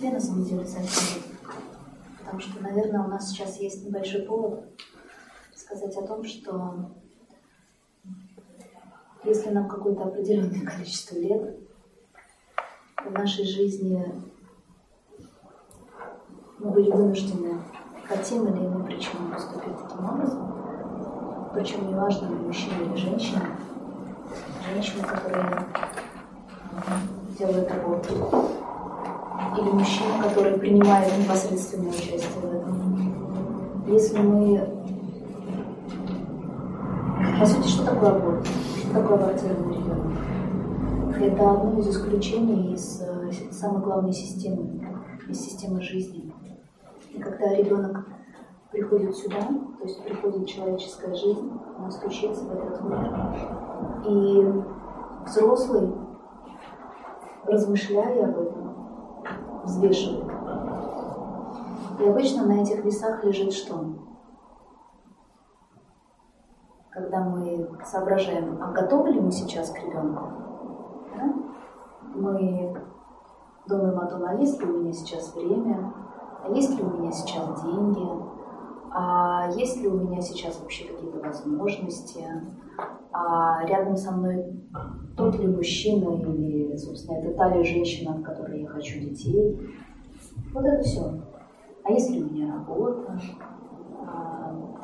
себе на самом деле совсем. Потому что, наверное, у нас сейчас есть небольшой повод сказать о том, что если нам какое-то определенное количество лет в нашей жизни мы были вынуждены по тем или иным причинам поступить таким образом, причем неважно, мужчина или женщина, женщина, которая делает работу, или мужчина, который принимает непосредственное участие в этом. Если мы... По сути, что такое аборт? Что такое абортированный ребенок? Это одно из исключений из э, самой главной системы, из системы жизни. И когда ребенок приходит сюда, то есть приходит человеческая жизнь, она стучится в этот мир, и взрослый, размышляя об этом, взвешивает. И обычно на этих весах лежит что? Когда мы соображаем, а готовы ли мы сейчас к ребенку? Да? Мы думаем о том, а есть ли у меня сейчас время, а есть ли у меня сейчас деньги, а есть ли у меня сейчас вообще какие-то возможности, а рядом со мной тот ли мужчина или, собственно, это та ли женщина, от которой я хочу детей. Вот это все. А есть ли у меня работа? А,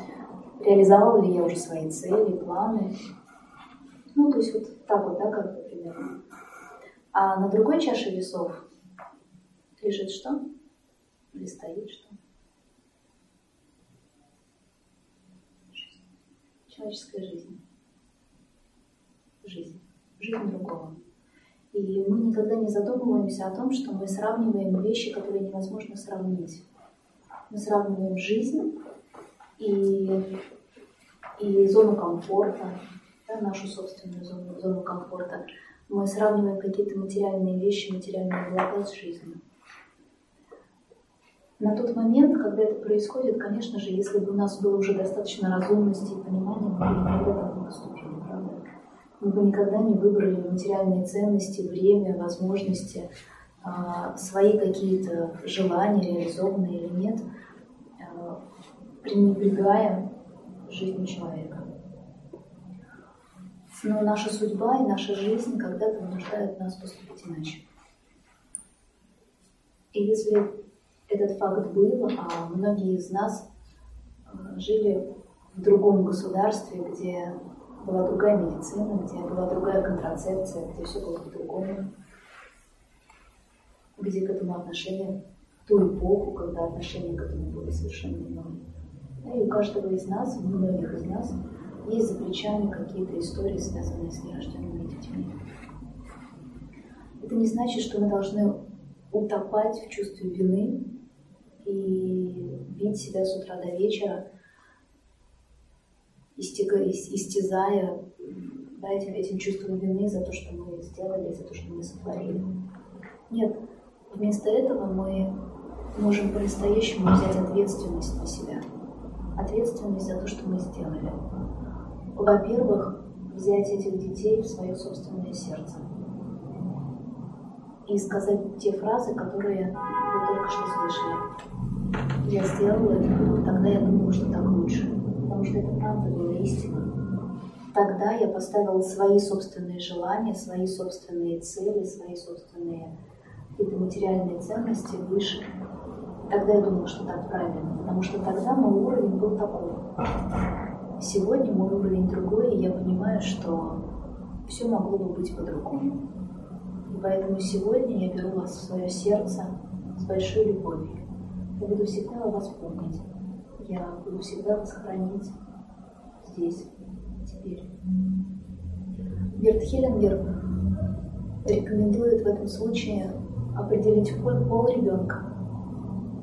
реализовала ли я уже свои цели, планы? Ну, то есть вот так вот, да, как бы примерно. А на другой чаше весов лежит что? Или стоит что? Человеческая жизнь. Жизнь. Жизнь другого. И мы никогда не задумываемся о том, что мы сравниваем вещи, которые невозможно сравнить. Мы сравниваем жизнь и, и зону комфорта, да, нашу собственную зону, зону комфорта. Мы сравниваем какие-то материальные вещи, материальные блага с жизнью. На тот момент, когда это происходит, конечно же, если бы у нас было уже достаточно разумности и понимания, мы бы никогда так не поступили, правда? Мы бы никогда не выбрали материальные ценности, время, возможности, а, свои какие-то желания, реализованные или нет, а, пренебрегая жизнью человека. Но наша судьба и наша жизнь когда-то вынуждают нас поступить иначе. И если этот факт был, а многие из нас э, жили в другом государстве, где была другая медицина, где была другая контрацепция, где все было по-другому, где к этому отношение в ту эпоху, когда отношение к этому было совершенно иное. И у каждого из нас, у многих из нас, есть за плечами какие-то истории, связанные с нерожденными детьми. Это не значит, что мы должны утопать в чувстве вины и бить себя с утра до вечера, истязая да, этим, этим чувством вины за то, что мы сделали, за то, что мы сотворили. Нет, вместо этого мы можем по-настоящему взять ответственность на себя. Ответственность за то, что мы сделали. Во-первых, взять этих детей в свое собственное сердце и сказать те фразы, которые вы только что слышали. Я сделала это, тогда я думала, что так лучше, потому что это правда была истина. Тогда я поставила свои собственные желания, свои собственные цели, свои собственные какие-то материальные ценности выше. Тогда я думала, что так правильно, потому что тогда мой уровень был такой. Сегодня мой уровень другой, и я понимаю, что все могло бы быть по-другому. И поэтому сегодня я беру вас в свое сердце с большой любовью. Я буду всегда о вас помнить. Я буду всегда вас хранить здесь, теперь. Берт Хеллингер рекомендует в этом случае определить пол, пол ребенка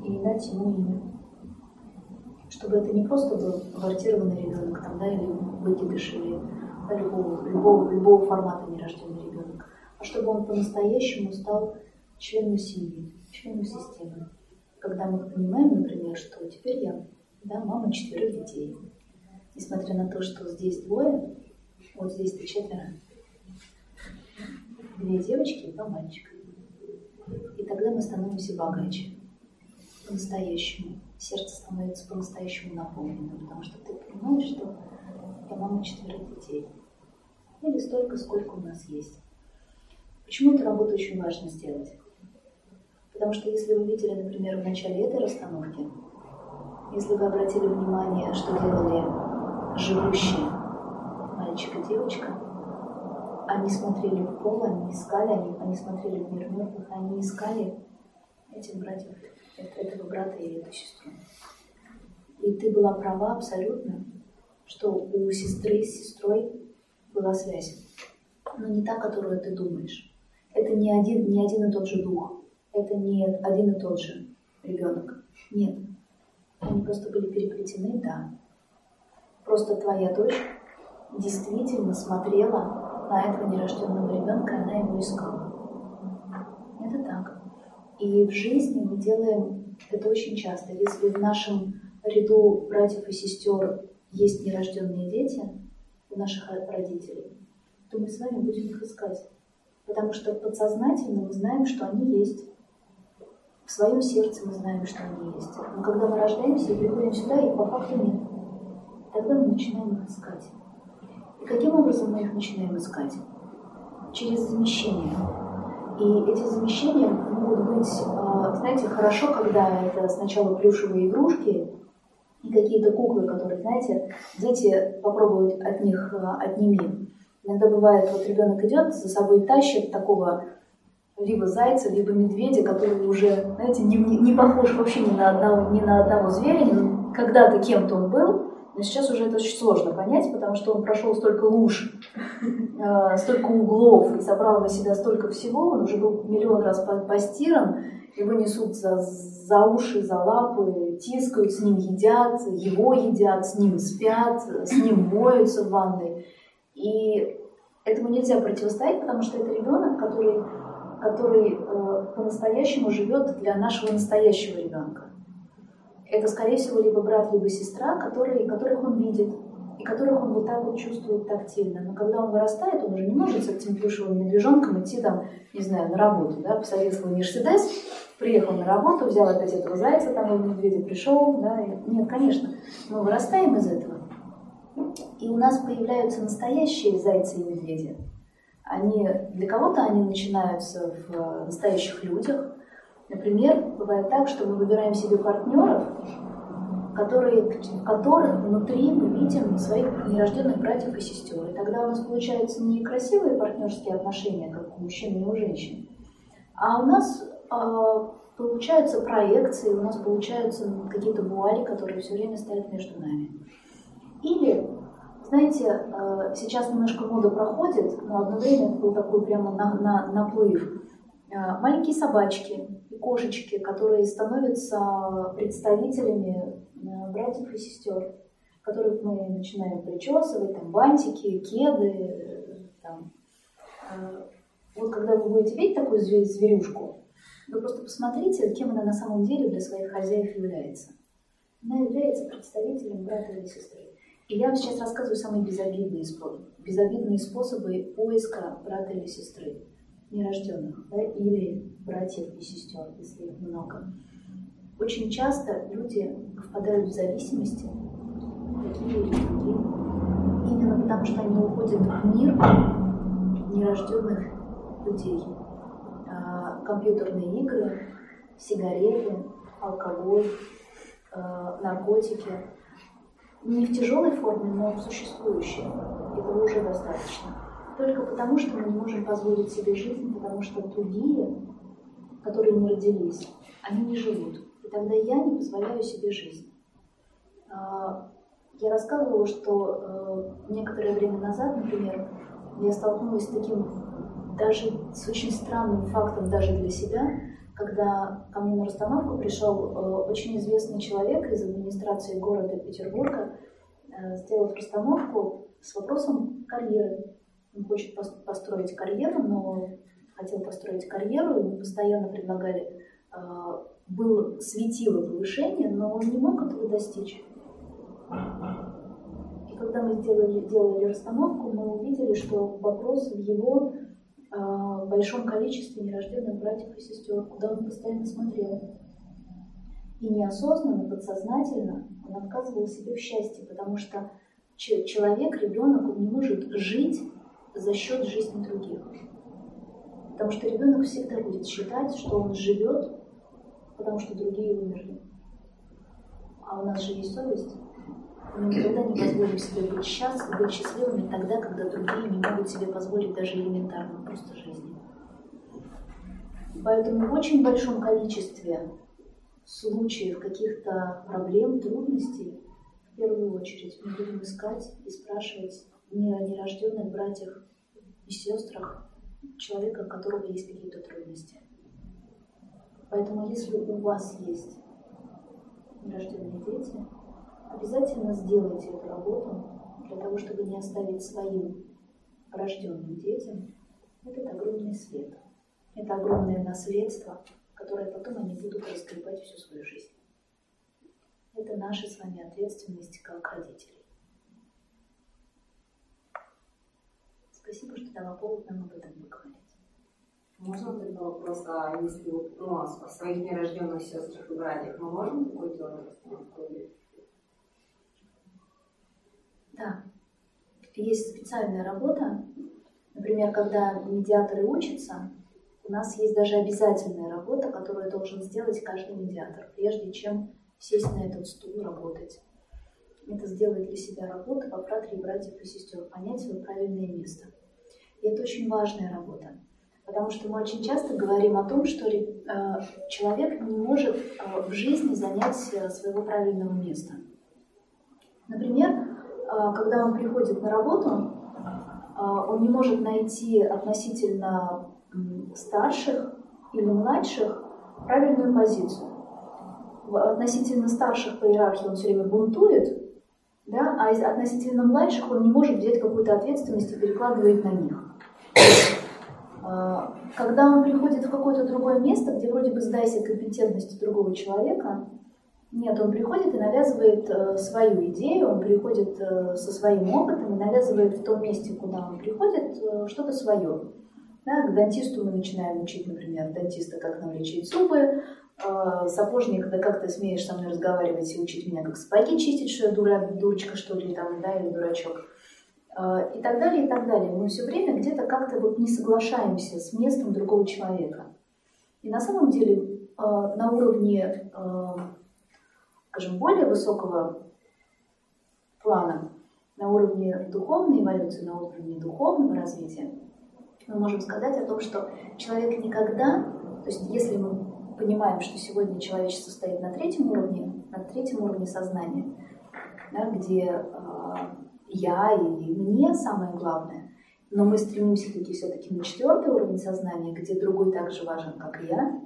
и дать ему имя. Чтобы это не просто был абортированный ребенок, там, да, или выкидыш, или да, любого, любого, любого формата нерожденный ребенок, а чтобы он по-настоящему стал членом семьи, членом системы. Когда мы понимаем, например, что теперь я да, мама четверых детей, несмотря на то, что здесь двое, вот здесь четверо, две девочки и два мальчика. И тогда мы становимся богаче. По-настоящему. Сердце становится по-настоящему наполненным, потому что ты понимаешь, что я мама четверых детей. Или столько, сколько у нас есть. Почему эту работу очень важно сделать? Потому что если вы видели, например, в начале этой расстановки, если вы обратили внимание, что делали живущие мальчик и девочка, они смотрели в пол, они искали, они, они смотрели в мир мертвых, они искали этих братьев, этого брата и эту сестру. И ты была права абсолютно, что у сестры с сестрой была связь, но не та, которую ты думаешь. Это не один, не один и тот же дух, это не один и тот же ребенок. Нет. Они просто были переплетены, да. Просто твоя дочь действительно смотрела на этого нерожденного ребенка, она его искала. Это так. И в жизни мы делаем это очень часто. Если в нашем ряду братьев и сестер есть нерожденные дети у наших родителей, то мы с вами будем их искать. Потому что подсознательно мы знаем, что они есть. В своем сердце мы знаем, что они есть. Но когда мы рождаемся и приходим сюда, их по факту нет. Тогда мы начинаем их искать. И каким образом мы их начинаем искать? Через замещение. И эти замещения могут быть, а, знаете, хорошо, когда это сначала плюшевые игрушки и какие-то куклы, которые, знаете, дети попробуют от них а, отними. Иногда бывает, вот ребенок идет, за собой тащит такого либо зайца, либо медведя, который уже, знаете, не, не, похож вообще ни на одного, ни на одного зверя, когда-то кем-то он был, но сейчас уже это очень сложно понять, потому что он прошел столько луж, э, столько углов и собрал на себя столько всего, он уже был миллион раз постиран, его несут за, за уши, за лапы, тискают, с ним едят, его едят, с ним спят, с ним моются в ванной. И этому нельзя противостоять, потому что это ребенок, который, который э, по-настоящему живет для нашего настоящего ребенка. Это, скорее всего, либо брат, либо сестра, которые, которых он видит, и которых он вот так вот чувствует тактильно. Но когда он вырастает, он уже не может с этим плюшевым медвежонком идти там, не знаю, на работу, да, свой Мерседес, приехал на работу, взял опять этого зайца, там его медведя пришел, да, и... нет, конечно, мы вырастаем из этого. И у нас появляются настоящие зайцы и медведи. Они, для кого-то они начинаются в э, настоящих людях. Например, бывает так, что мы выбираем себе партнеров, которые, в которых внутри мы видим своих нерожденных братьев и сестер. И тогда у нас получаются не красивые партнерские отношения, как у мужчин и у женщин, а у нас э, получаются проекции, у нас получаются какие-то вуали, которые все время стоят между нами. Или, знаете, э, сейчас немножко мода проходит, но одно время это был такой прямо на, на, наплыв. Э, маленькие собачки и кошечки, которые становятся представителями э, братьев и сестер, которых мы начинаем причесывать, там бантики, кеды. Там. Вот когда вы будете видеть такую зверюшку, вы просто посмотрите, кем она на самом деле для своих хозяев является. Она является представителем брата или сестры. И я вам сейчас рассказываю самые безобидные способы, безобидные способы поиска брата или сестры, нерожденных, да, или братьев и сестер, если их много. Очень часто люди впадают в зависимости, такие или другие, именно потому что они уходят в мир нерожденных людей. А, компьютерные игры, сигареты, алкоголь, а, наркотики – не в тяжелой форме, но в существующей. Этого уже достаточно. Только потому, что мы не можем позволить себе жизнь, потому что другие, которые не родились, они не живут. И тогда я не позволяю себе жизнь. А, я рассказывала, что э, некоторое время назад, например, я столкнулась с таким даже с очень странным фактом даже для себя, когда ко мне на расстановку пришел э, очень известный человек из администрации города Петербурга э, сделать расстановку с вопросом карьеры. Он хочет построить карьеру, но хотел построить карьеру, ему постоянно предлагали, э, был светило повышение, но он не мог этого достичь. И когда мы сделали, делали расстановку, мы увидели, что вопрос в его в большом количестве нерожденных братьев и сестер, куда он постоянно смотрел. И неосознанно, подсознательно он отказывал себе в счастье, потому что человек, ребенок, он не может жить за счет жизни других. Потому что ребенок всегда будет считать, что он живет, потому что другие умерли. А у нас же есть совесть. Мы никогда не позволим себе быть, счастлив, быть счастливыми тогда, когда другие не могут себе позволить даже элементарно просто жизни. Поэтому в очень большом количестве случаев каких-то проблем, трудностей, в первую очередь мы будем искать и спрашивать не о нерожденных братьях и сестрах человека, у которого есть какие-то трудности. Поэтому если у вас есть нерожденные дети, обязательно сделайте эту работу для того, чтобы не оставить своим рожденным детям этот огромный свет, это огромное наследство, которое потом они будут разгребать всю свою жизнь. Это наша с вами ответственность как родителей. Спасибо, что дала повод нам об этом поговорить. Можно тогда вопрос, а если ну, о своих нерожденных сестрах и братьях мы можем такое делать? Да. Есть специальная работа. Например, когда медиаторы учатся, у нас есть даже обязательная работа, которую должен сделать каждый медиатор, прежде чем сесть на этот стул работать. Это сделать для себя работу по фратрии братьев и сестер, понять свое правильное место. И это очень важная работа, потому что мы очень часто говорим о том, что э, человек не может э, в жизни занять э, своего правильного места. Например, когда он приходит на работу, он не может найти относительно старших или младших правильную позицию. Относительно старших по иерархии он все время бунтует, да, а относительно младших он не может взять какую-то ответственность и перекладывает на них. А, когда он приходит в какое-то другое место, где вроде бы сдайся компетентности другого человека, нет, он приходит и навязывает э, свою идею, он приходит э, со своим опытом и навязывает в том месте, куда он приходит, э, что-то свое. Да, к дантисту мы начинаем учить, например, дантиста, как нам лечить зубы, сапожник, да как ты смеешь со мной разговаривать и учить меня, как сапоги чистить, что я дура, дурочка, что ли, там, да, или дурачок. И так далее, и так далее. Мы все время где-то как-то вот не соглашаемся с местом другого человека. И на самом деле на уровне скажем, более высокого плана, на уровне духовной эволюции, на уровне духовного развития, мы можем сказать о том, что человек никогда, то есть если мы понимаем, что сегодня человечество стоит на третьем уровне, на третьем уровне сознания, да, где э, я и мне самое главное, но мы стремимся таки все-таки на четвертый уровень сознания, где другой так же важен, как я,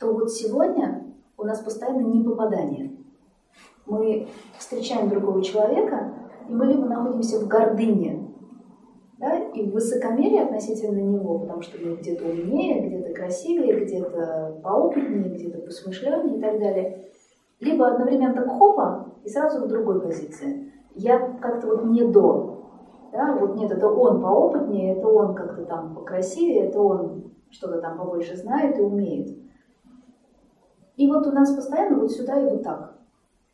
то вот сегодня у нас постоянно не попадание. Мы встречаем другого человека, и мы либо находимся в гордыне, да, и в высокомерии относительно него, потому что мы где-то умнее, где-то красивее, где-то поопытнее, где-то посмышленнее и так далее. Либо одновременно так хопа, и сразу в другой позиции. Я как-то вот не до. Да, вот нет, это он поопытнее, это он как-то там покрасивее, это он что-то там побольше знает и умеет. И вот у нас постоянно вот сюда и вот так.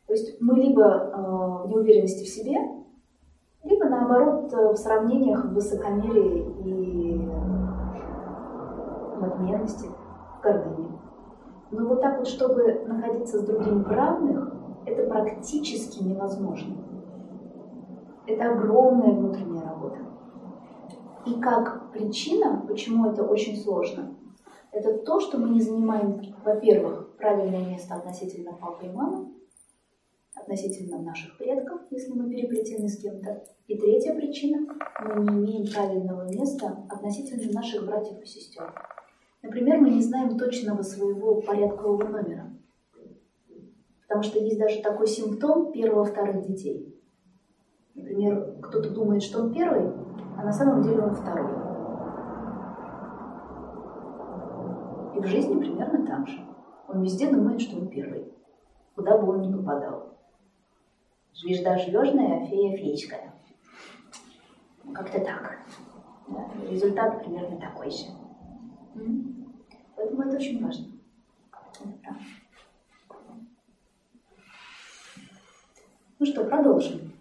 То есть мы либо э, в неуверенности в себе, либо наоборот э, в сравнениях в высокомерии и надменности, в гордыне. Но вот так вот, чтобы находиться с другим в равных, это практически невозможно. Это огромная внутренняя работа. И как причина, почему это очень сложно, это то, что мы не занимаем, во-первых, правильное место относительно папы и мамы, относительно наших предков, если мы переплетены с кем-то. И третья причина – мы не имеем правильного места относительно наших братьев и сестер. Например, мы не знаем точного своего порядкового номера. Потому что есть даже такой симптом первого-вторых детей. Например, кто-то думает, что он первый, а на самом деле он второй. И в жизни примерно так же. Он везде думает, что он первый, куда бы он ни попадал. Звезда звездная, фея феечкая. Как-то так. Да? Результат примерно такой же. Поэтому это очень важно. Ну что, продолжим.